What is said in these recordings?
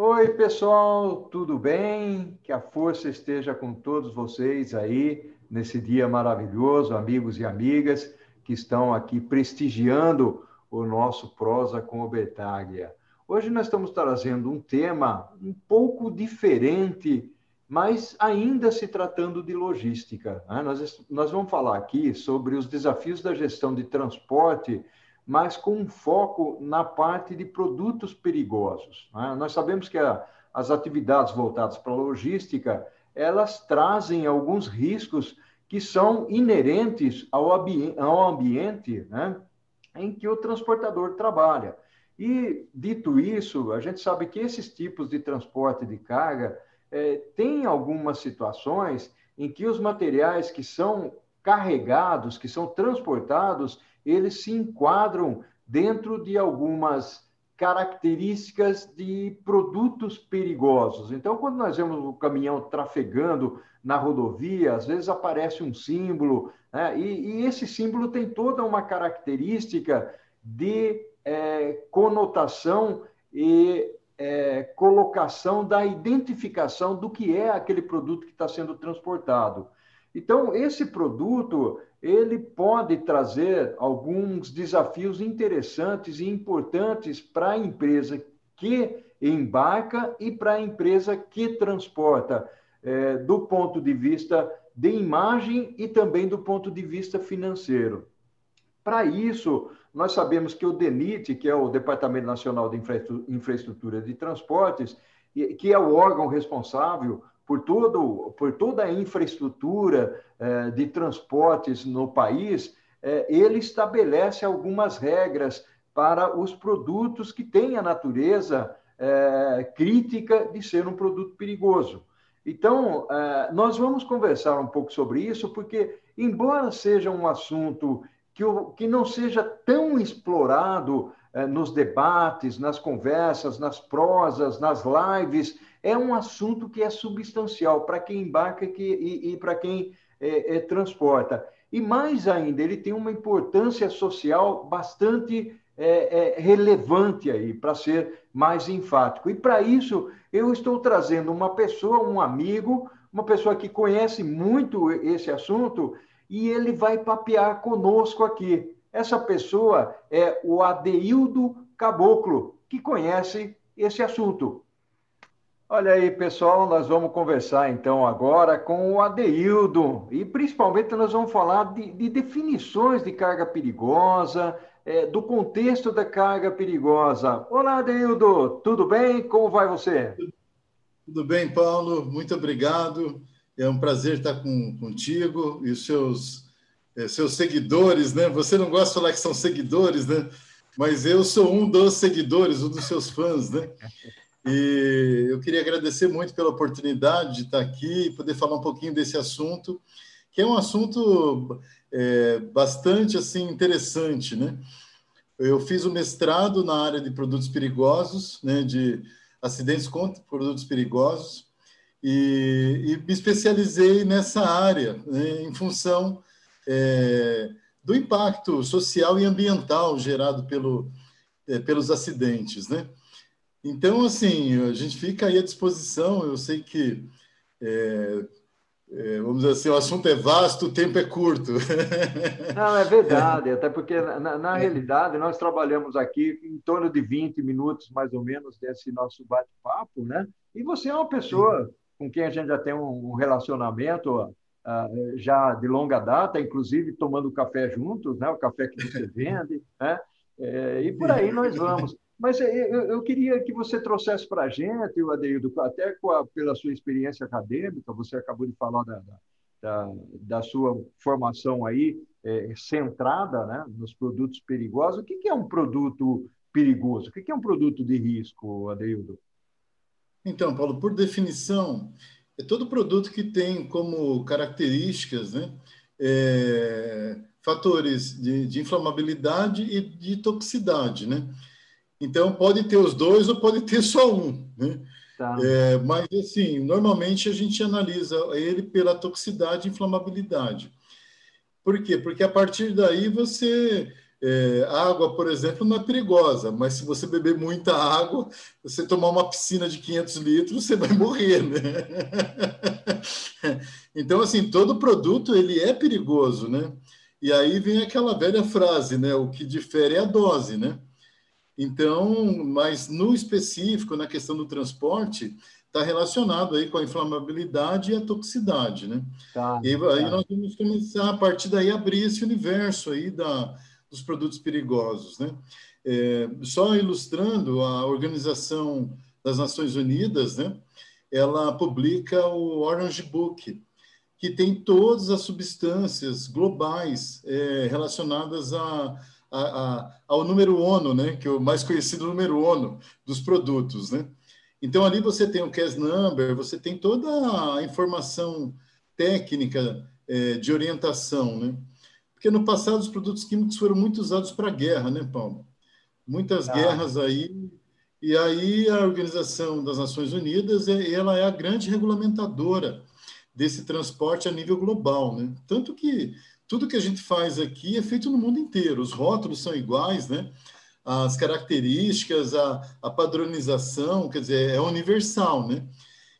Oi, pessoal, tudo bem? Que a força esteja com todos vocês aí nesse dia maravilhoso, amigos e amigas que estão aqui prestigiando o nosso Prosa com o Betaglia. Hoje nós estamos trazendo um tema um pouco diferente, mas ainda se tratando de logística. Né? Nós, nós vamos falar aqui sobre os desafios da gestão de transporte mas com um foco na parte de produtos perigosos. Né? Nós sabemos que a, as atividades voltadas para a logística, elas trazem alguns riscos que são inerentes ao, ambi ao ambiente né? em que o transportador trabalha. E, dito isso, a gente sabe que esses tipos de transporte de carga é, têm algumas situações em que os materiais que são carregados, que são transportados, eles se enquadram dentro de algumas características de produtos perigosos. Então, quando nós vemos o caminhão trafegando na rodovia, às vezes aparece um símbolo, né? e, e, esse símbolo tem toda uma característica de é, conotação e é, colocação da identificação do que é aquele produto que está sendo transportado. Então, esse produto, ele pode trazer alguns desafios interessantes e importantes para a empresa que embarca e para a empresa que transporta, é, do ponto de vista de imagem e também do ponto de vista financeiro. Para isso, nós sabemos que o DENIT, que é o Departamento Nacional de Infraestrutura de Transportes, que é o órgão responsável por, todo, por toda a infraestrutura eh, de transportes no país, eh, ele estabelece algumas regras para os produtos que têm a natureza eh, crítica de ser um produto perigoso. Então, nós vamos conversar um pouco sobre isso, porque, embora seja um assunto que, que não seja tão explorado nos debates, nas conversas, nas prosas, nas lives é um assunto que é substancial para quem embarca e, e, para quem é, é, transporta. E mais ainda, ele tem uma importância social bastante é, é relevante aí, para ser mais enfático. E para isso, eu estou trazendo uma pessoa, um amigo, uma pessoa que conhece muito esse assunto, e ele vai papear conosco aqui. Essa pessoa é o Adeildo Caboclo, que conhece esse assunto. Olha aí, pessoal, nós vamos conversar então agora com o Adeildo e principalmente nós vamos falar de, de definições de carga perigosa, é, do contexto da carga perigosa. Olá, Adeildo, tudo bem? Como vai você? Tudo bem, Paulo, muito obrigado. É um prazer estar com, contigo e os seus, é, seus seguidores, né? Você não gosta de falar que são seguidores, né? Mas eu sou um dos seguidores, um dos seus fãs, né? E eu queria agradecer muito pela oportunidade de estar aqui e poder falar um pouquinho desse assunto, que é um assunto é, bastante assim interessante, né? Eu fiz o mestrado na área de produtos perigosos, né, de acidentes contra produtos perigosos, e, e me especializei nessa área né, em função é, do impacto social e ambiental gerado pelo, é, pelos acidentes, né? Então, assim, a gente fica aí à disposição. Eu sei que, é, é, vamos dizer assim, o assunto é vasto, o tempo é curto. Não, é verdade, até porque, na, na realidade, nós trabalhamos aqui em torno de 20 minutos, mais ou menos, desse nosso bate-papo, né? E você é uma pessoa com quem a gente já tem um relacionamento uh, já de longa data, inclusive tomando café juntos, né? O café que você vende, né? É, e por aí nós vamos. Mas eu, eu queria que você trouxesse para a gente, o Adeildo, até a, pela sua experiência acadêmica, você acabou de falar da, da, da sua formação aí, é, centrada né, nos produtos perigosos. O que, que é um produto perigoso? O que, que é um produto de risco, Adeildo? Então, Paulo, por definição, é todo produto que tem como características né, é, fatores de, de inflamabilidade e de toxicidade, né? Então, pode ter os dois ou pode ter só um. Né? Tá. É, mas, assim, normalmente a gente analisa ele pela toxicidade e inflamabilidade. Por quê? Porque a partir daí você É, água, por exemplo, não é perigosa, mas se você beber muita água, você tomar uma piscina de 500 litros, você vai morrer, né? Então, assim, todo produto ele é perigoso, né? E aí vem aquela velha frase, né? O que difere é a dose, né? Então, mas no específico, na questão do transporte, está relacionado aí com a inflamabilidade e a toxicidade, né? Tá, e aí, tá. nós vamos começar a partir daí a abrir esse universo aí da, dos produtos perigosos, né? É, só ilustrando a Organização das Nações Unidas, né? Ela publica o Orange Book, que tem todas as substâncias globais é, relacionadas a, a, a, ao número ONU, né, que é o mais conhecido número ONU dos produtos. Né? Então, ali você tem o CAS number, você tem toda a informação técnica é, de orientação. Né? Porque no passado os produtos químicos foram muito usados para guerra, né, Paulo? Muitas ah. guerras aí. E aí a Organização das Nações Unidas é, ela é a grande regulamentadora desse transporte a nível global, né? Tanto que tudo que a gente faz aqui é feito no mundo inteiro, os rótulos são iguais, né? As características, a, a padronização, quer dizer, é universal, né?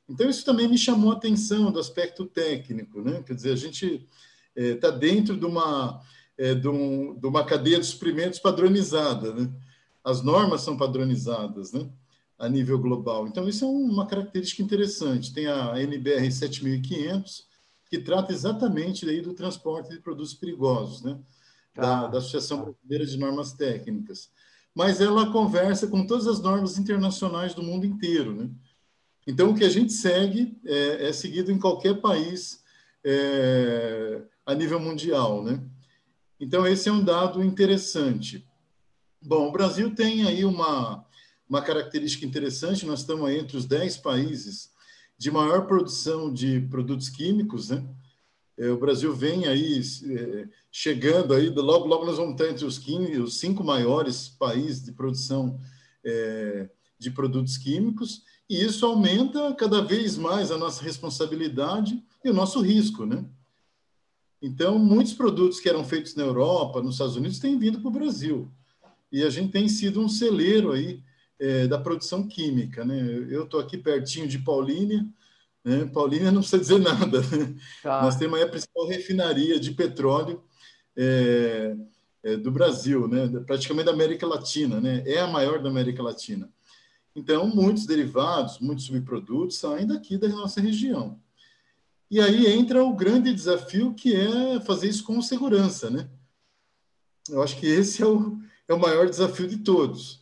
Então, isso também me chamou a atenção do aspecto técnico, né? Quer dizer, a gente está é, dentro de uma, é, de, um, de uma cadeia de suprimentos padronizada, né? As normas são padronizadas, né? a nível global. Então, isso é uma característica interessante. Tem a NBR 7500, que trata exatamente daí do transporte de produtos perigosos, né? Da, ah, da Associação Brasileira de Normas Técnicas. Mas ela conversa com todas as normas internacionais do mundo inteiro, né? Então, o que a gente segue é, é seguido em qualquer país é, a nível mundial, né? Então, esse é um dado interessante. Bom, o Brasil tem aí uma, uma característica interessante, nós estamos entre os 10 países de maior produção de produtos químicos, né? É, o Brasil vem aí é, chegando aí, logo, logo nós vamos estar entre os, 15, os cinco maiores países de produção é, de produtos químicos, e isso aumenta cada vez mais a nossa responsabilidade e o nosso risco, né? Então, muitos produtos que eram feitos na Europa, nos Estados Unidos, têm vindo para o Brasil. E a gente tem sido um celeiro aí é, da produção química. Né? Eu estou aqui pertinho de Paulínia, né? Paulínia não precisa dizer nada. Né? Tá. Nós temos a principal refinaria de petróleo é, é, do Brasil, né? praticamente da América Latina, né? é a maior da América Latina. Então, muitos derivados, muitos subprodutos saem daqui da nossa região. E aí entra o grande desafio que é fazer isso com segurança, né? Eu acho que esse é o, é o maior desafio de todos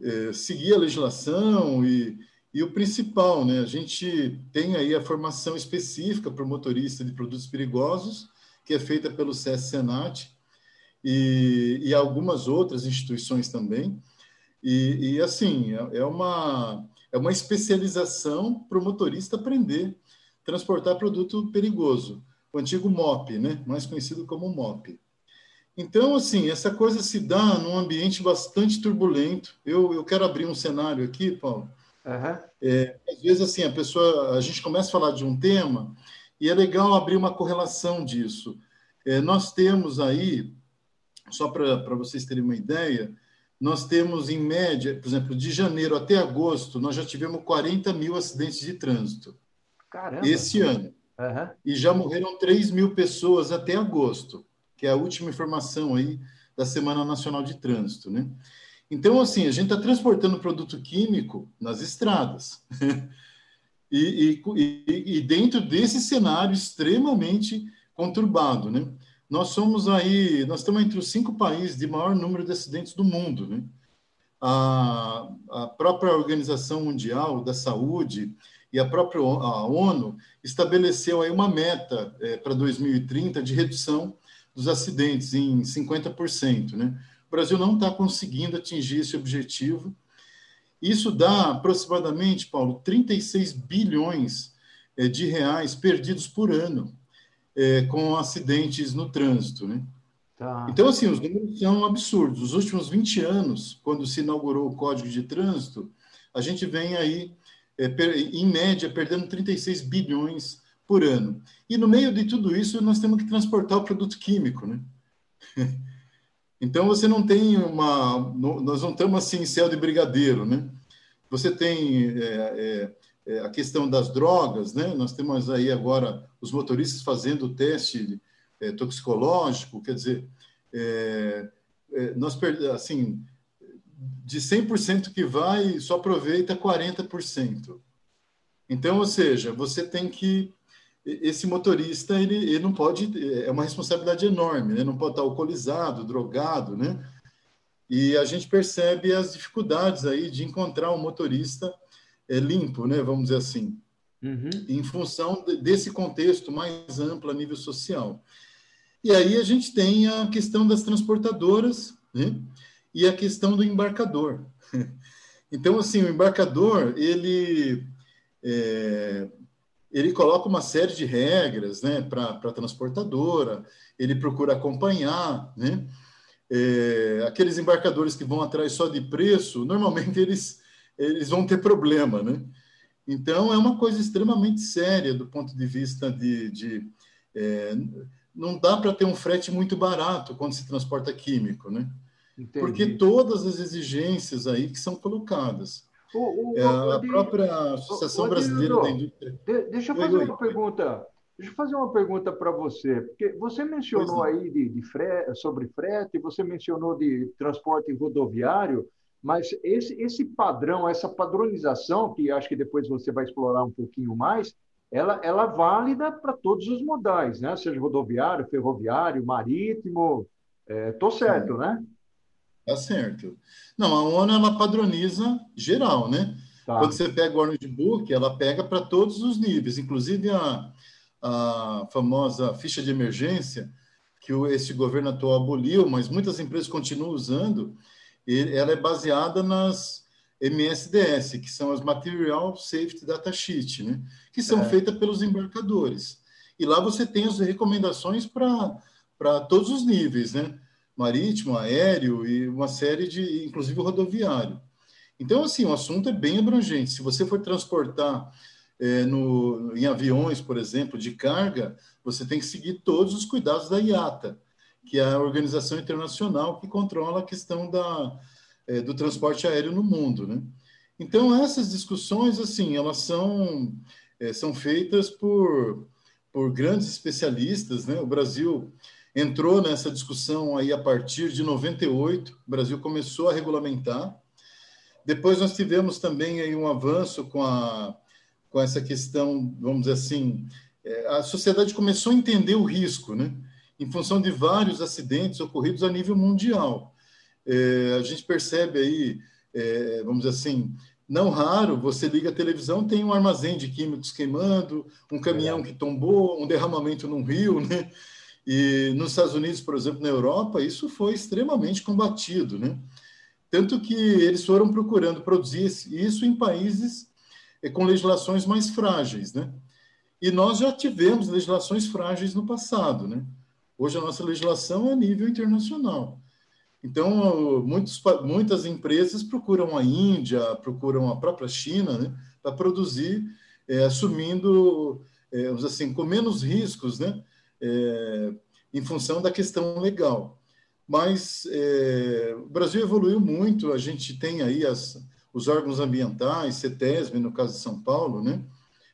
é, seguir a legislação e, e o principal, né? A gente tem aí a formação específica para o motorista de produtos perigosos, que é feita pelo CS Senat e, e algumas outras instituições também. E, e assim, é, é uma, é uma especialização para o motorista aprender transportar produto perigoso, o antigo MOP, né? mais conhecido como MOP. Então, assim, essa coisa se dá num ambiente bastante turbulento. Eu, eu quero abrir um cenário aqui, Paulo. Uhum. É, às vezes, assim, a pessoa, a gente começa a falar de um tema e é legal abrir uma correlação disso. É, nós temos aí, só para vocês terem uma ideia, nós temos em média, por exemplo, de janeiro até agosto, nós já tivemos 40 mil acidentes de trânsito. Caramba! Esse ano. Uhum. E já morreram 3 mil pessoas até agosto que é a última informação aí da Semana Nacional de Trânsito, né? Então, assim, a gente está transportando produto químico nas estradas. e, e, e, dentro desse cenário extremamente conturbado, né? Nós somos aí, nós estamos entre os cinco países de maior número de acidentes do mundo, né? A, a própria Organização Mundial da Saúde e a própria a ONU estabeleceu aí uma meta é, para 2030 de redução dos acidentes em 50%. Né? O Brasil não está conseguindo atingir esse objetivo. Isso dá aproximadamente, Paulo, 36 bilhões é, de reais perdidos por ano é, com acidentes no trânsito. Né? Tá. Então, assim, os números são absurdos. Os últimos 20 anos, quando se inaugurou o Código de Trânsito, a gente vem aí, é, em média, perdendo 36 bilhões por ano. E no meio de tudo isso, nós temos que transportar o produto químico, né? Então você não tem uma, nós não estamos assim em céu de brigadeiro, né? Você tem é, é, é, a questão das drogas, né? Nós temos aí agora os motoristas fazendo o teste é, toxicológico, quer dizer, é, é, nós assim de 100% que vai, só aproveita 40%. Então, ou seja, você tem que esse motorista ele, ele não pode é uma responsabilidade enorme, né? Não pode estar alcoolizado, drogado, né? E a gente percebe as dificuldades aí de encontrar um motorista é, limpo, né? Vamos dizer assim, uhum. em função de, desse contexto mais amplo a nível social. E aí a gente tem a questão das transportadoras, né? E a questão do embarcador. Então, assim, o embarcador ele é, ele coloca uma série de regras né, para a transportadora, ele procura acompanhar, né? É, aqueles embarcadores que vão atrás só de preço, normalmente eles, eles vão ter problema, né? Então, é uma coisa extremamente séria do ponto de vista de... de é, não dá para ter um frete muito barato quando se transporta químico, né? Entendi. Porque todas as exigências aí que são colocadas. O, o, é, a própria Associação Brasileira da Indústria. deixa eu fazer uma pergunta. Deixa eu fazer uma pergunta para você, porque você mencionou aí de, de frete, sobre frete, você mencionou de transporte rodoviário, mas esse, esse padrão, essa padronização, que acho que depois você vai explorar um pouquinho mais, ela, ela é válida para todos os modais, né? Seja rodoviário, ferroviário, marítimo. Estou é, certo, é. né? Tá certo. Não, a ONU ela padroniza geral, né? Tá. Quando você pega o Orange Book, ela pega para todos os níveis, inclusive a, a famosa ficha de emergência, que o, esse governo atual aboliu, mas muitas empresas continuam usando, ela é baseada nas MSDS, que são as Material Safety Data Sheet, né? que são é. feitas pelos embarcadores. E lá você tem as recomendações para todos os níveis, né? Marítimo, aéreo e uma série de, inclusive rodoviário. Então, assim, o assunto é bem abrangente. Se você for transportar é, no, em aviões, por exemplo, de carga, você tem que seguir todos os cuidados da IATA, que é a organização internacional que controla a questão da, é, do transporte aéreo no mundo, né? Então, essas discussões, assim, elas são, é, são feitas por, por grandes especialistas, né? O Brasil entrou nessa discussão aí a partir de 98, o Brasil começou a regulamentar. Depois nós tivemos também aí um avanço com, a, com essa questão, vamos dizer assim, é, a sociedade começou a entender o risco, né? Em função de vários acidentes ocorridos a nível mundial. É, a gente percebe aí, é, vamos dizer assim, não raro, você liga a televisão, tem um armazém de químicos queimando, um caminhão que tombou, um derramamento num rio, né? E nos Estados Unidos, por exemplo, na Europa, isso foi extremamente combatido, né? Tanto que eles foram procurando produzir isso em países eh, com legislações mais frágeis, né? E nós já tivemos legislações frágeis no passado, né? Hoje a nossa legislação é a nível internacional. Então, muitos, muitas empresas procuram a Índia, procuram a própria China, né, para produzir, é, assumindo, é, assim, com menos riscos, né, é, em função da questão legal. Mas é, o Brasil evoluiu muito, a gente tem aí as, os órgãos ambientais, CETESB, no caso de São Paulo, né?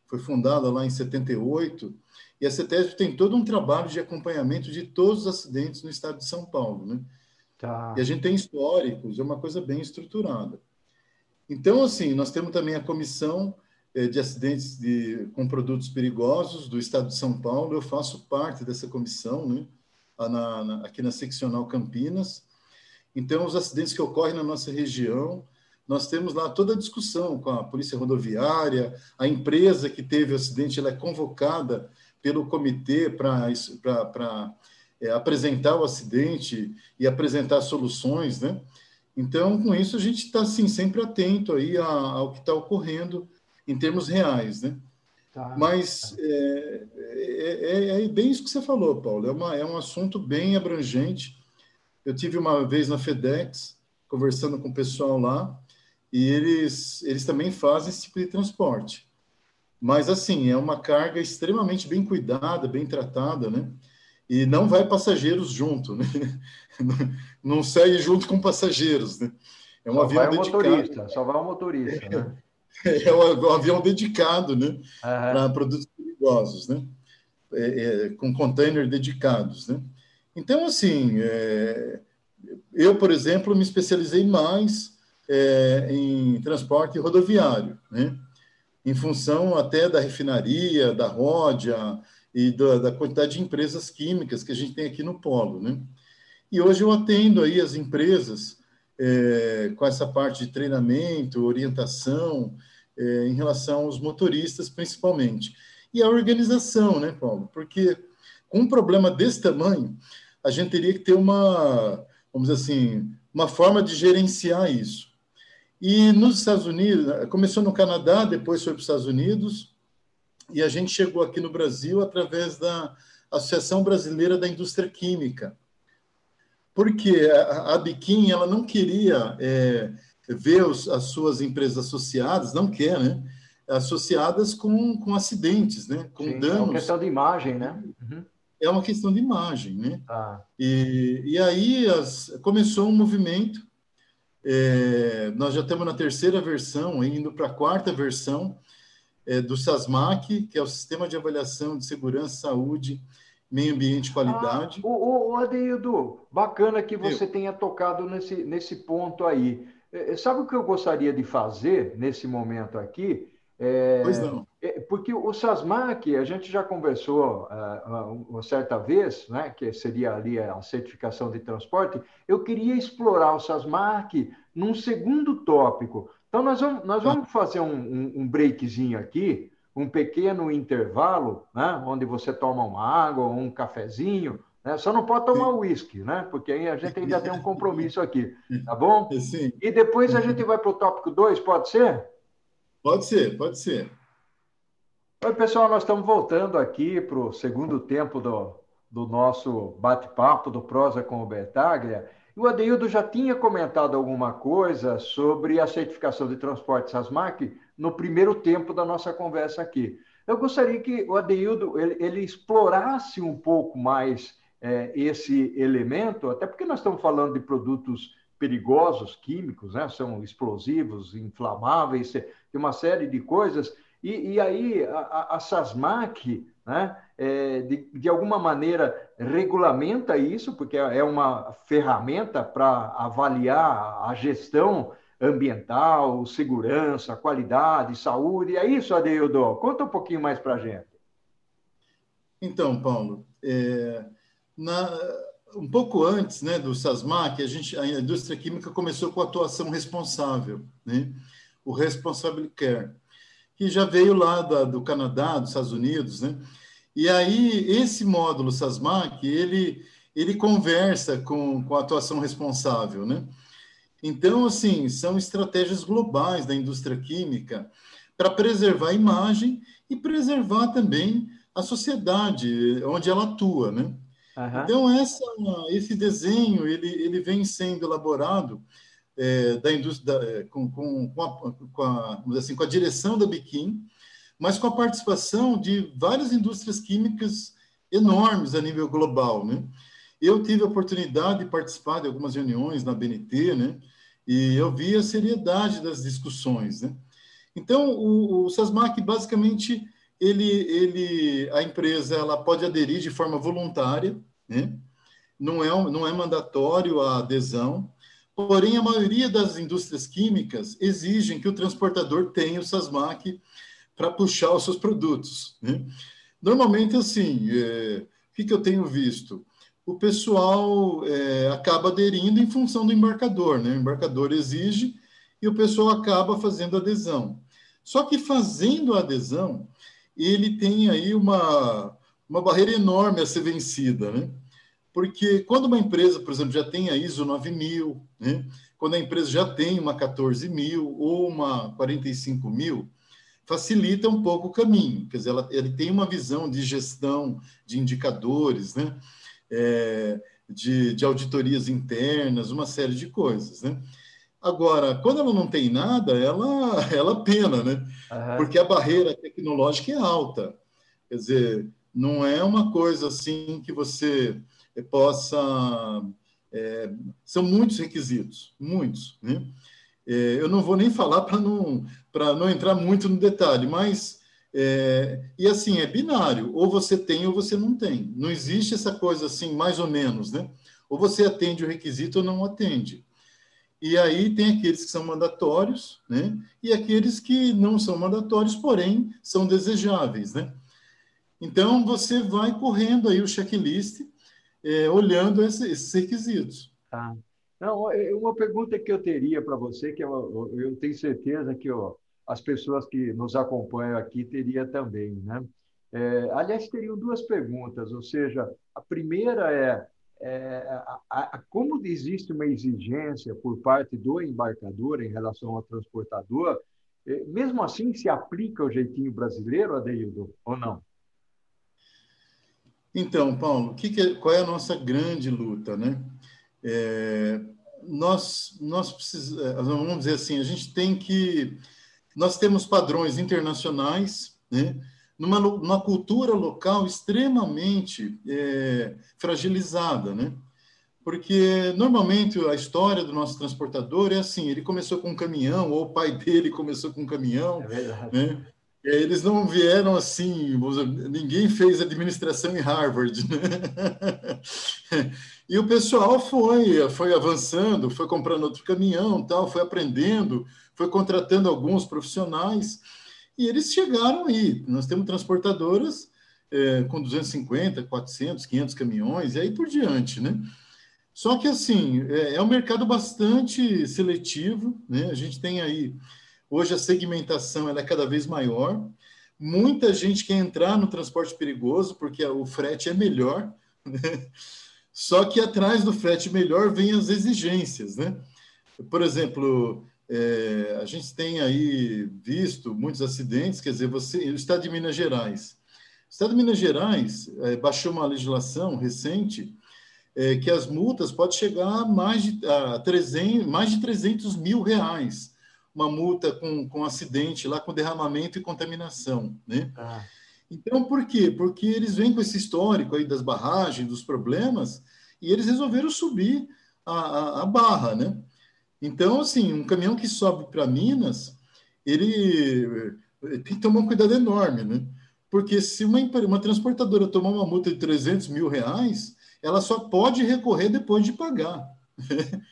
foi fundada lá em 78, e a CETESB tem todo um trabalho de acompanhamento de todos os acidentes no estado de São Paulo. Né? Tá. E a gente tem históricos, é uma coisa bem estruturada. Então, assim, nós temos também a comissão de acidentes de, com produtos perigosos do Estado de São Paulo. Eu faço parte dessa comissão, né? Na, na, aqui na seccional Campinas. Então, os acidentes que ocorrem na nossa região, nós temos lá toda a discussão com a Polícia Rodoviária, a empresa que teve o acidente, ela é convocada pelo comitê para é, apresentar o acidente e apresentar soluções, né? Então, com isso, a gente está, assim, sempre atento aí ao que está ocorrendo em termos reais, né? Tá. Mas é, é, é, é, bem isso que você falou, Paulo. É, uma, é um assunto bem abrangente. Eu tive uma vez na FedEx, conversando com o pessoal lá, e eles, eles também fazem esse tipo de transporte. Mas, assim, é uma carga extremamente bem cuidada, bem tratada, né? e não vai passageiros junto, né? não segue junto com passageiros, né? É um só avião vai dedicado. Motorista, só vai o motorista, né? É um, avião dedicado, né? Uhum. Para produtos perigosos, né? É, é, com container dedicados, né? Então, assim, é, eu, por exemplo, me especializei mais é, em transporte rodoviário, né? Em função até da refinaria, da Ródia e da, da quantidade de empresas químicas que a gente tem aqui no Polo, né? E hoje eu atendo aí as empresas é, com essa parte de treinamento, orientação, é, em relação aos motoristas, principalmente. E a organização, né, Paulo? Porque com um problema desse tamanho, a gente teria que ter uma, vamos dizer assim, uma forma de gerenciar isso. E nos Estados Unidos, começou no Canadá, depois foi para os Estados Unidos, e a gente chegou aqui no Brasil através da Associação Brasileira da Indústria Química. Porque a, a Biquim, ela não queria é, ver os, as suas empresas associadas, não quer, né? Associadas com, com acidentes, né? Com Sim, danos. É uma questão de imagem, né? Uhum. É uma questão de imagem, né? Ah. E, e aí as, começou um movimento. É, nós já estamos na terceira versão, indo para a quarta versão é, do SASMAC, que é o Sistema de Avaliação de Segurança, Saúde, Meio Ambiente e Qualidade. Ah, o, o Adeildo, bacana que você Eu. tenha tocado nesse, nesse ponto aí. É, é, sabe o que eu gostaria de fazer nesse momento aqui? É, pois não. É, porque o SASMAC, a gente já conversou uh, uma certa vez, né, que seria ali a certificação de transporte, eu queria explorar o SASMAC num segundo tópico. Então, nós vamos, nós vamos fazer um, um, um breakzinho aqui, um pequeno intervalo, né, onde você toma uma água ou um cafezinho, né? Só não pode tomar uísque, né? Porque aí a gente ainda tem um compromisso aqui, tá bom? Sim. E depois a gente vai para o tópico 2, pode ser? Pode ser, pode ser. Oi, pessoal, nós estamos voltando aqui para o segundo tempo do, do nosso bate-papo do Prosa com o Bertaglia. E o Adeildo já tinha comentado alguma coisa sobre a certificação de transporte SASMAC no primeiro tempo da nossa conversa aqui. Eu gostaria que o Adeildo ele, ele explorasse um pouco mais é, esse elemento, até porque nós estamos falando de produtos perigosos, químicos, né? são explosivos, inflamáveis, tem uma série de coisas, e, e aí a, a SASMAC, né, é, de, de alguma maneira, regulamenta isso, porque é uma ferramenta para avaliar a gestão ambiental, segurança, qualidade, saúde. É isso, Adeildo? Conta um pouquinho mais para a gente. Então, Paulo, é, na, um pouco antes né, do SASMAC, a, gente, a indústria química começou com a atuação responsável, né, o Responsible Care, que já veio lá da, do Canadá, dos Estados Unidos. Né, e aí, esse módulo SASMAC, ele, ele conversa com, com a atuação responsável. Né? Então, assim, são estratégias globais da indústria química para preservar a imagem e preservar também a sociedade onde ela atua, né? Uhum. Então, essa, esse desenho ele, ele vem sendo elaborado é, da indústria, é, com, com, com, a, com, a, assim, com a direção da Biquim, mas com a participação de várias indústrias químicas enormes a nível global. Né? Eu tive a oportunidade de participar de algumas reuniões na BNT, né? E eu vi a seriedade das discussões. Né? Então, o, o basicamente, ele, ele, a empresa ela pode aderir de forma voluntária, né? não, é, não é mandatório a adesão, porém a maioria das indústrias químicas exigem que o transportador tenha o SASMAC para puxar os seus produtos. Né? Normalmente, assim, é, o que, que, eu tenho visto? O pessoal é, acaba aderindo em função do embarcador, né? o embarcador exige e o pessoal acaba fazendo adesão. Só que fazendo a adesão, ele tem aí uma, uma barreira enorme a ser vencida, né? Porque quando uma empresa, por exemplo, já tem a ISO 9000, né? quando a empresa já tem uma 14000 ou uma 45000, facilita um pouco o caminho. Quer dizer, ela, ele tem uma visão de gestão de indicadores, né? É, de, de auditorias internas, uma série de coisas, né? Agora, quando ela não tem nada, ela, ela pena, né? Uhum. Porque a barreira tecnológica é alta. Quer dizer, Não é uma coisa assim que você possa. É, são muitos requisitos, muitos. Né? É, eu não vou nem falar para não, não entrar muito no detalhe, mas. É, e assim, é binário, ou você tem ou você não tem. Não existe essa coisa assim, mais ou menos, né? Ou você atende o requisito ou não atende. E aí tem aqueles que são mandatórios, né? E aqueles que não são mandatórios, porém são desejáveis, né? Então você vai correndo aí o checklist, é, olhando esses requisitos. Tá. Não, é, uma pergunta que eu teria para você, que eu, eu, tenho certeza que ó, as pessoas que nos acompanham aqui teria também, né? É, aliás, teriam duas perguntas, ou seja, a primeira é, é a, a, como existe uma exigência por parte do embarcador em relação ao transportador, é, mesmo assim se aplica o jeitinho brasileiro, Adeildo, ou não? Então, Paulo, que que é, qual é a nossa grande luta, né? É, nós, nós precisamos, é, vamos dizer assim, a gente tem que. Nós temos padrões internacionais, né? numa, numa cultura local extremamente é, fragilizada, né? Porque normalmente a história do nosso transportador é assim: ele começou com um caminhão, ou o pai dele começou com um caminhão, é né? Eles não vieram assim, ninguém fez administração em Harvard, né? E o pessoal foi, foi avançando, foi comprando outro caminhão, tal, foi aprendendo, foi contratando alguns profissionais e eles chegaram aí. Nós temos transportadoras é, com 250, 400, 500 caminhões e aí por diante, né? Só que assim é, é um mercado bastante seletivo, né? A gente tem aí hoje a segmentação ela é cada vez maior. Muita gente quer entrar no transporte perigoso porque o frete é melhor. Né? Só que atrás do frete melhor vem as exigências, né? Por exemplo, é, a gente tem aí visto muitos acidentes, quer dizer, você, o Estado de Minas Gerais. O Estado de Minas Gerais é, baixou uma legislação recente é, que as multas podem chegar a mais de, a 300, mais de 300 mil reais. Uma multa com, com acidente lá, com derramamento e contaminação, né? Ah. Então, por quê? Porque eles vêm com esse histórico aí das barragens, dos problemas, e eles resolveram subir a, a, a barra, né? Então, assim, um caminhão que sobe para Minas, ele tem que tomar um cuidado enorme, né? Porque se uma, uma transportadora tomar uma multa de 300 mil reais, ela só pode recorrer depois de pagar.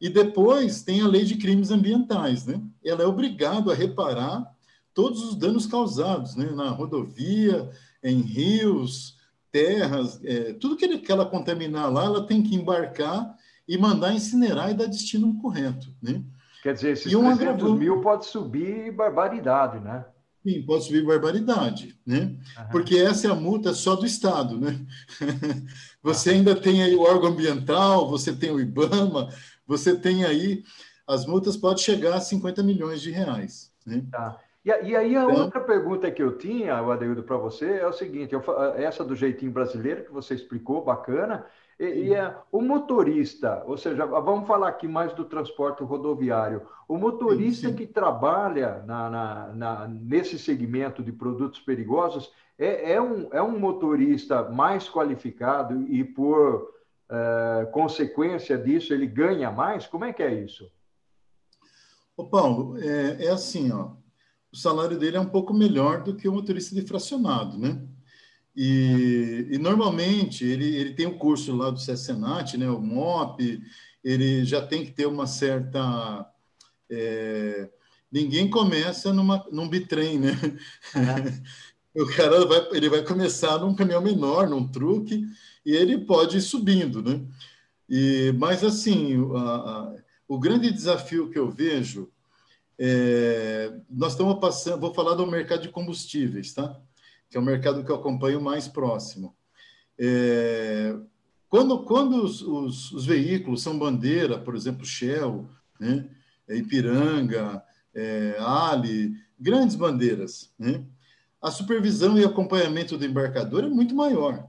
e depois tem a lei de crimes ambientais, né? Ela é obrigada a reparar todos os danos causados né, na rodovia, em rios, terras, é, tudo que, que ela contaminar lá, ela tem que embarcar e mandar incinerar e dar destino correto. Né? Quer dizer, esses e um 300 agravou... mil pode subir barbaridade, né? Sim, pode subir barbaridade, né? Porque essa é a multa só do Estado, né? Você ainda tem aí o órgão ambiental, você tem o IBAMA, você tem aí as multas podem chegar a 50 milhões de reais, né? Tá. E, e aí a então, outra pergunta que eu tinha, Adeildo, para você é o seguinte: eu, essa do jeitinho brasileiro que você explicou, bacana. E, e é, o motorista, ou seja, vamos falar aqui mais do transporte rodoviário. O motorista sim, sim. que trabalha na, na, na, nesse segmento de produtos perigosos é, é, um, é um motorista mais qualificado e, por é, consequência disso, ele ganha mais? Como é que é isso? Ô Paulo, é, é assim, ó o salário dele é um pouco melhor do que o motorista de fracionado, né? E, e normalmente ele, ele tem o um curso lá do CESENAT, né, o MOP, ele já tem que ter uma certa. É, ninguém começa numa, num bitrem, né? O cara vai, ele vai começar num caminhão menor, num truque, e ele pode ir subindo, né? E, mas, assim, a, a, o grande desafio que eu vejo é, nós estamos passando, vou falar do mercado de combustíveis, tá? Que é o mercado que eu acompanho mais próximo. É, quando quando os, os, os, veículos são bandeira, por exemplo, Shell, né? Ipiranga, é, Ali, grandes bandeiras, né? A supervisão e acompanhamento do embarcador é muito maior.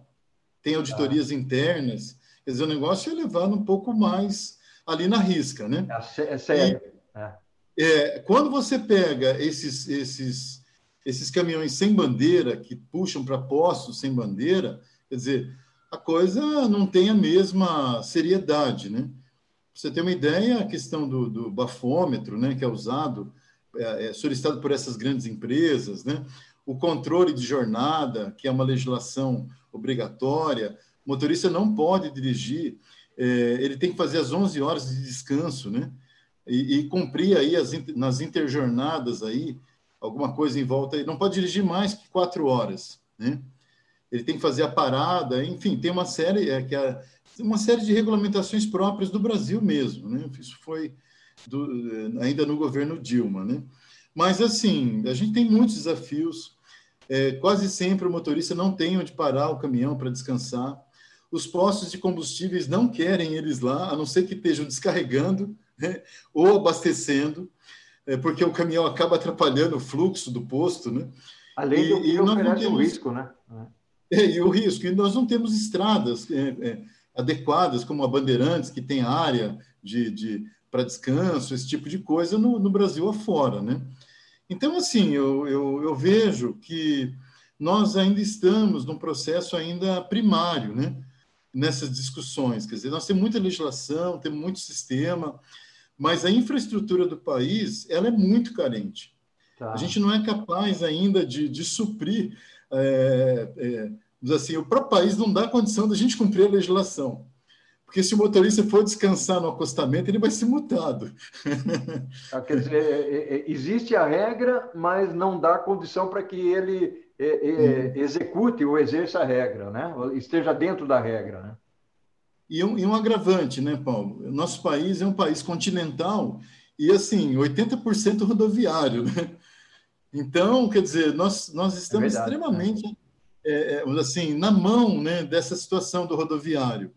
Tem auditorias ah. internas, quer dizer, o negócio é levado um pouco mais ali na risca, né? É, é sério. E, é. É, quando você pega esses, esses, esses caminhões sem bandeira, que puxam para postos sem bandeira, quer dizer, a coisa não tem a mesma seriedade, né? Pra você ter uma ideia, a questão do, do bafômetro, né, que é usado, é, é solicitado por essas grandes empresas, né? O controle de jornada, que é uma legislação obrigatória, o motorista não pode dirigir, é, ele tem que fazer as 11 horas de descanso, né? E, e cumprir aí as, nas interjornadas aí, alguma coisa em volta, ele não pode dirigir mais que quatro horas, né? ele tem que fazer a parada, enfim, tem uma série é, que é, uma série de regulamentações próprias do Brasil mesmo, né? Isso foi do, ainda no governo Dilma, né? Mas assim, a gente tem muitos desafios. É, quase sempre o motorista não tem onde parar o caminhão para descansar. Os postos de combustíveis não querem eles lá, a não ser que estejam descarregando né? ou abastecendo, é, porque o caminhão acaba atrapalhando o fluxo do posto, né? Além do que oferece temos... um risco, né? É, e o risco, e nós não temos estradas é, é, adequadas, como a Bandeirantes, que tem área de, de para descanso, esse tipo de coisa, no, no Brasil afora. Né? Então, assim, eu, eu, eu, vejo que nós ainda estamos num processo ainda primário, né? nessas discussões. Quer dizer, nós temos muita legislação, temos muito sistema, mas a infraestrutura do país ela é muito carente. Tá. A gente não é capaz ainda de, de suprir é, é, assim, o próprio país não dá condição da gente cumprir a legislação. Porque se o motorista for descansar no acostamento, ele vai ser multado. Ah, quer dizer, é, é, é, existe a regra, mas não dá condição para que ele execute ou exerça a regra, né? esteja dentro da regra. Né? E um, e um agravante, né, Paulo? Nosso país é um país continental e, assim, 80% rodoviário, né? Então, quer dizer, nós, nós estamos é verdade, extremamente é. É, assim, na mão né, dessa situação do rodoviário.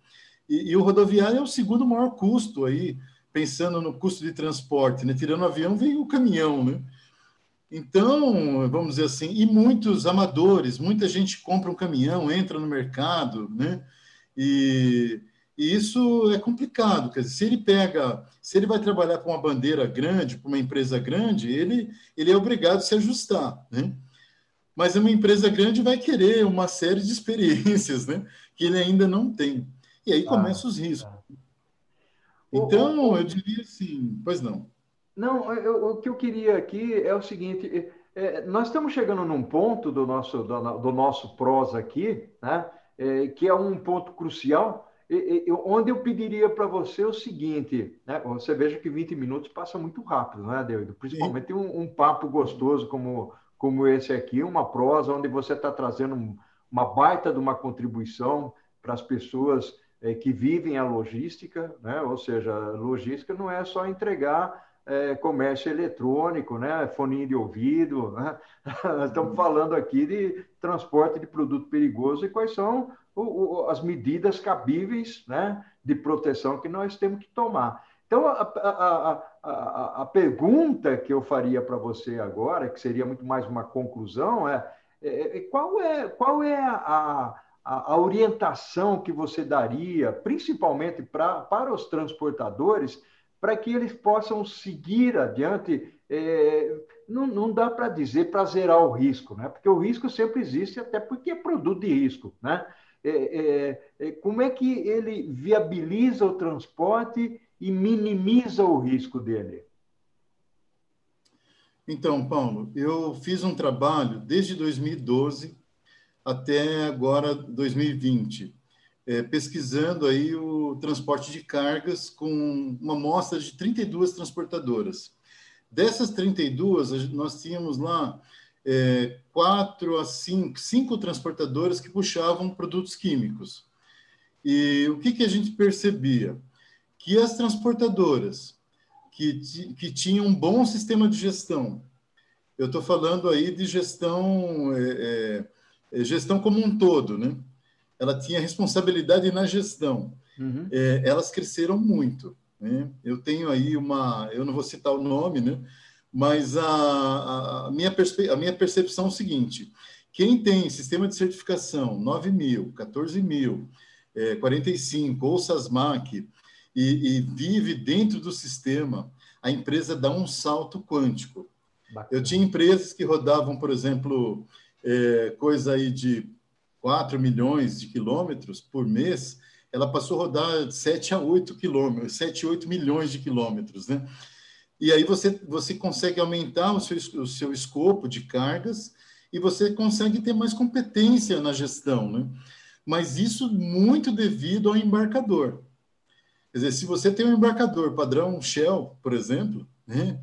E, e, o rodoviário é o segundo maior custo aí, pensando no custo de transporte, né? Tirando o avião, vem o caminhão, né? Então, vamos dizer assim, e muitos amadores, muita gente compra um caminhão, entra no mercado, né? E, e isso é complicado, quer dizer, se ele pega, se ele vai trabalhar com uma bandeira grande, com uma empresa grande, ele, ele é obrigado a se ajustar, né? Mas uma empresa grande vai querer uma série de experiências, né? Que ele ainda não tem. E aí ah, começam os riscos. Ah. Então, eu diria assim, pois não. Não, eu, o que eu queria aqui é o seguinte: é, é, nós estamos chegando num ponto do nosso, do, do nosso prosa aqui, né? É, que é um ponto crucial onde eu pediria para você o seguinte, né? você veja que 20 minutos passa muito rápido, né, Deudo? Principalmente um, um, papo gostoso como, como esse aqui, uma prosa onde você está trazendo uma baita de uma contribuição para as pessoas é, que vivem a logística, né? ou seja, logística não é só entregar é, comércio eletrônico, né? de ouvido. Né? Estamos falando aqui de transporte de produto perigoso e quais são o, o, as medidas cabíveis né, de proteção que nós temos que tomar. Então, a, a, a, a pergunta que eu faria para você agora, que seria muito mais uma conclusão, é, é, é qual é, qual é a, a, orientação que você daria, principalmente pra, para os transportadores, para que eles possam seguir adiante? É, não, não dá para dizer para zerar o risco, né? porque o risco sempre existe, até porque é produto de risco. Né? É, é, é, como é que ele viabiliza o transporte e minimiza o risco dele? Então, Paulo, eu fiz um trabalho desde 2012 até agora 2020, é, pesquisando aí o transporte de cargas com uma amostra de 32 transportadoras. Dessas 32, nós tínhamos lá é, quatro a cinco, cinco transportadoras que puxavam produtos químicos. E o que, que a gente percebia? Que as transportadoras que, que tinham um bom sistema de gestão, eu estou falando aí de gestão, é, é, gestão como um todo, né? Ela tinha responsabilidade na gestão. Uhum. É, elas cresceram muito. Né? Eu tenho aí uma, eu não vou citar o nome, né? Mas a, a, minha, perspe, a minha percepção é o seguinte: quem tem sistema de certificação 9 mil, 14 mil, é, 45 ou SASMAC e, e vive dentro do sistema, a empresa dá um salto quântico. Bacana. Eu tinha empresas que rodavam, por exemplo, é, coisa aí de 4 milhões de quilômetros por mês, ela passou a rodar 7 a 8 quilômetros, 7, 8 milhões de quilômetros, né? E aí você, você consegue aumentar o seu, o seu escopo de cargas e você consegue ter mais competência na gestão, né? Mas isso muito devido ao embarcador. Quer dizer, se você tem um embarcador padrão Shell, por exemplo, né?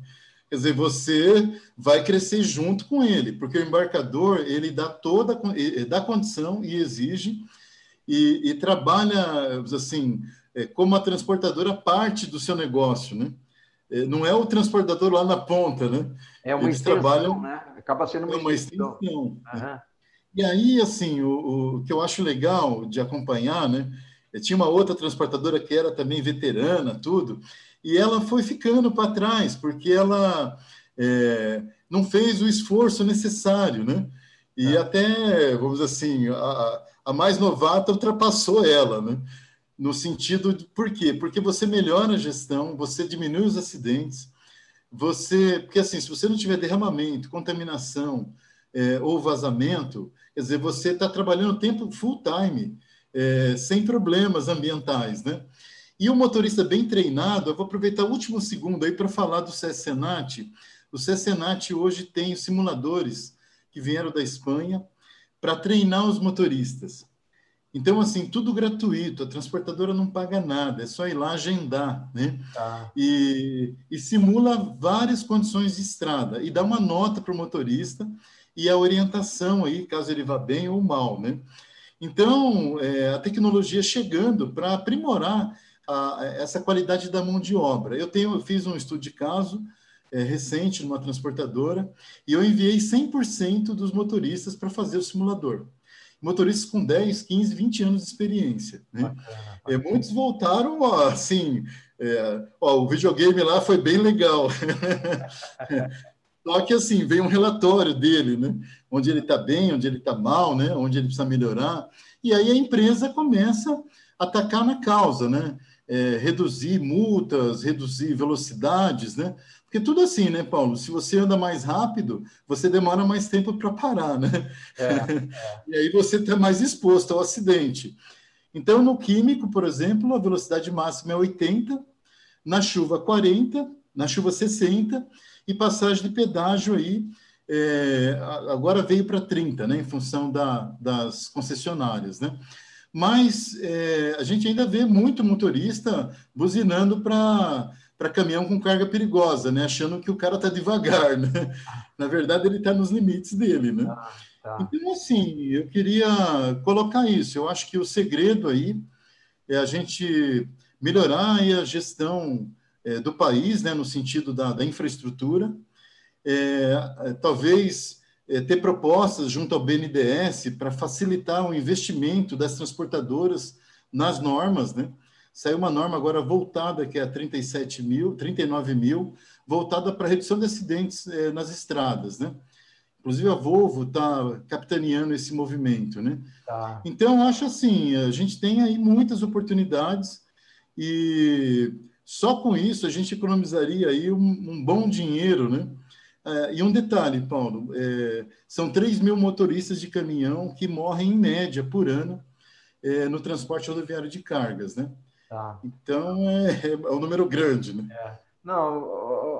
Quer dizer, você vai crescer junto com ele, porque o embarcador ele dá toda dá condição e exige e, e trabalha assim é, como a transportadora parte do seu negócio, né? É, não é o transportador lá na ponta, né? É uma Eles extensão, trabalham, né? Acaba sendo uma, é uma extensão. extensão. Uhum. E aí, assim, o, o, que eu acho legal de acompanhar, né? Eu tinha uma outra transportadora que era também veterana, tudo, e ela foi ficando para trás, porque ela é, não fez o esforço necessário, né? E é. até, vamos dizer assim, a, a mais novata ultrapassou ela, né? No sentido de por quê? Porque você melhora a gestão, você diminui os acidentes, você, porque assim, se você não tiver derramamento, contaminação é, ou vazamento, quer dizer, você está trabalhando tempo full time, é, sem problemas ambientais, né? E o motorista bem treinado, eu vou aproveitar o último segundo aí para falar do CESENAT. O CESENAT hoje tem simuladores que vieram da Espanha para treinar os motoristas. Então, assim, tudo gratuito, a transportadora não paga nada, é só ir lá agendar, né? Tá. E, e, simula várias condições de estrada e dá uma nota para o motorista e a orientação aí, caso ele vá bem ou mal, né? Então, é, a tecnologia chegando para aprimorar a, essa qualidade da mão de obra. Eu tenho, eu fiz um estudo de caso é, recente numa transportadora e eu enviei 100% dos motoristas para fazer o simulador. Motoristas com 10, 15, 20 anos de experiência. Né? Bacana, É, muitos voltaram assim. É, ó, o videogame lá foi bem legal. Só que assim, veio um relatório dele, né? Onde ele está bem, onde ele está mal, né? Onde ele precisa melhorar. E aí a empresa começa a atacar na causa, né? É, reduzir multas, reduzir velocidades, né? Porque tudo assim, né, Paulo? Se você anda mais rápido, você demora mais tempo para parar, né? É, é. e aí você está mais exposto ao acidente. Então, no químico, por exemplo, a velocidade máxima é 80, na chuva 40, na chuva 60, e passagem de pedágio aí é, agora veio para 30, né, em função da, das concessionárias, né? Mas é, a gente ainda vê muito motorista buzinando para caminhão com carga perigosa, né? Achando que o cara está devagar, né? Na verdade, ele está nos limites dele, né? Ah, tá. Então, assim, eu queria colocar isso. Eu acho que o segredo aí é a gente melhorar a gestão é, do país, né? No sentido da, da infraestrutura. É, é talvez ter propostas junto ao BNDES para facilitar o investimento das transportadoras nas normas, né? Saiu uma norma agora voltada, que é a 37 mil, 39 mil, voltada para redução de acidentes é, nas estradas, né? Inclusive a Volvo está capitaneando esse movimento, né? Tá. Então, acho assim, a gente tem aí muitas oportunidades e só com isso a gente economizaria aí um, um bom dinheiro, né? É, e um detalhe, Paulo, é, são 3 mil motoristas de caminhão que morrem em média por ano é, no transporte rodoviário de cargas, né? Tá. Então é, é, um número grande, né? É. Não,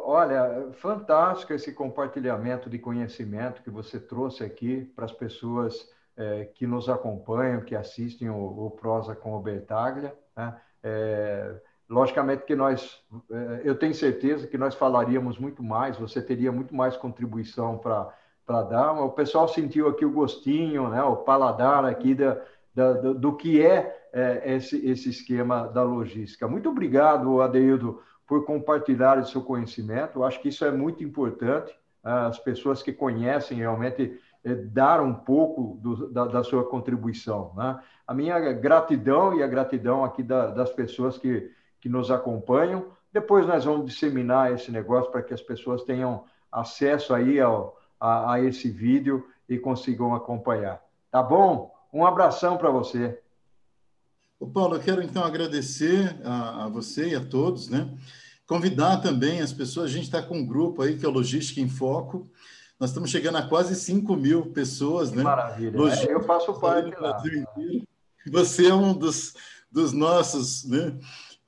olha, fantástico esse compartilhamento de conhecimento que você trouxe aqui para as pessoas é, que nos acompanham, que assistem o, o Prosa com o Bertaglia. Né? É, Logicamente que nós, eh, eu tenho certeza que nós falaríamos muito mais, você teria muito mais contribuição para dar, o pessoal sentiu aqui o gostinho, né, o paladar aqui da, da do, do, que é, é, esse, esse esquema da logística. Muito obrigado, Adeildo, por compartilhar o seu conhecimento. Eu acho que isso é muito importante. As pessoas que conhecem realmente é, dar um pouco do, da, da, sua contribuição. Né? A minha gratidão e a gratidão aqui da, das pessoas que que nos acompanham. Depois nós vamos disseminar esse negócio para que as pessoas tenham acesso aí ao, a, a esse vídeo e consigam acompanhar. Tá bom? Um abração para você. Ô Paulo, eu quero então agradecer a, a, você e a todos, né? convidar também as pessoas, a gente está com um grupo aí que é o Logística em Foco, nós estamos chegando a quase 5 mil pessoas, né? Maravilha, Logística, eu faço parte lá. Você é um dos, dos nossos né,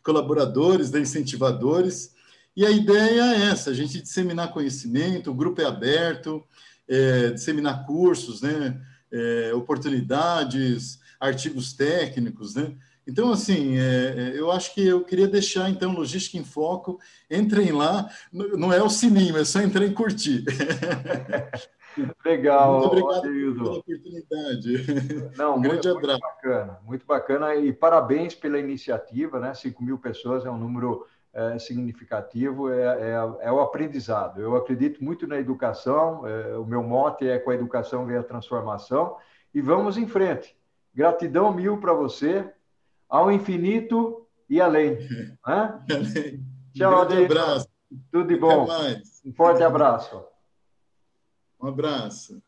colaboradores, né, incentivadores, e a ideia é essa, a gente disseminar conhecimento, o grupo é aberto, é, disseminar cursos, né, é, oportunidades, artigos técnicos, né? Então, assim, é, é, eu acho que eu queria deixar, então, Logística em Foco. Entrem lá, não é o sininho, é só entrar e curtir. Legal, Muito obrigado pela oportunidade. Não, um grande muito, abraço. Muito bacana, muito bacana e parabéns pela iniciativa, né? 5 mil pessoas é um número é, significativo, é, é, é, o aprendizado. Eu acredito muito na educação, é, o meu mote é com a educação vem a transformação e vamos em frente. Gratidão mil para você, ao infinito e além. Né? Tchau, um abraço. Tudo de bom. Um forte abraço. Um abraço.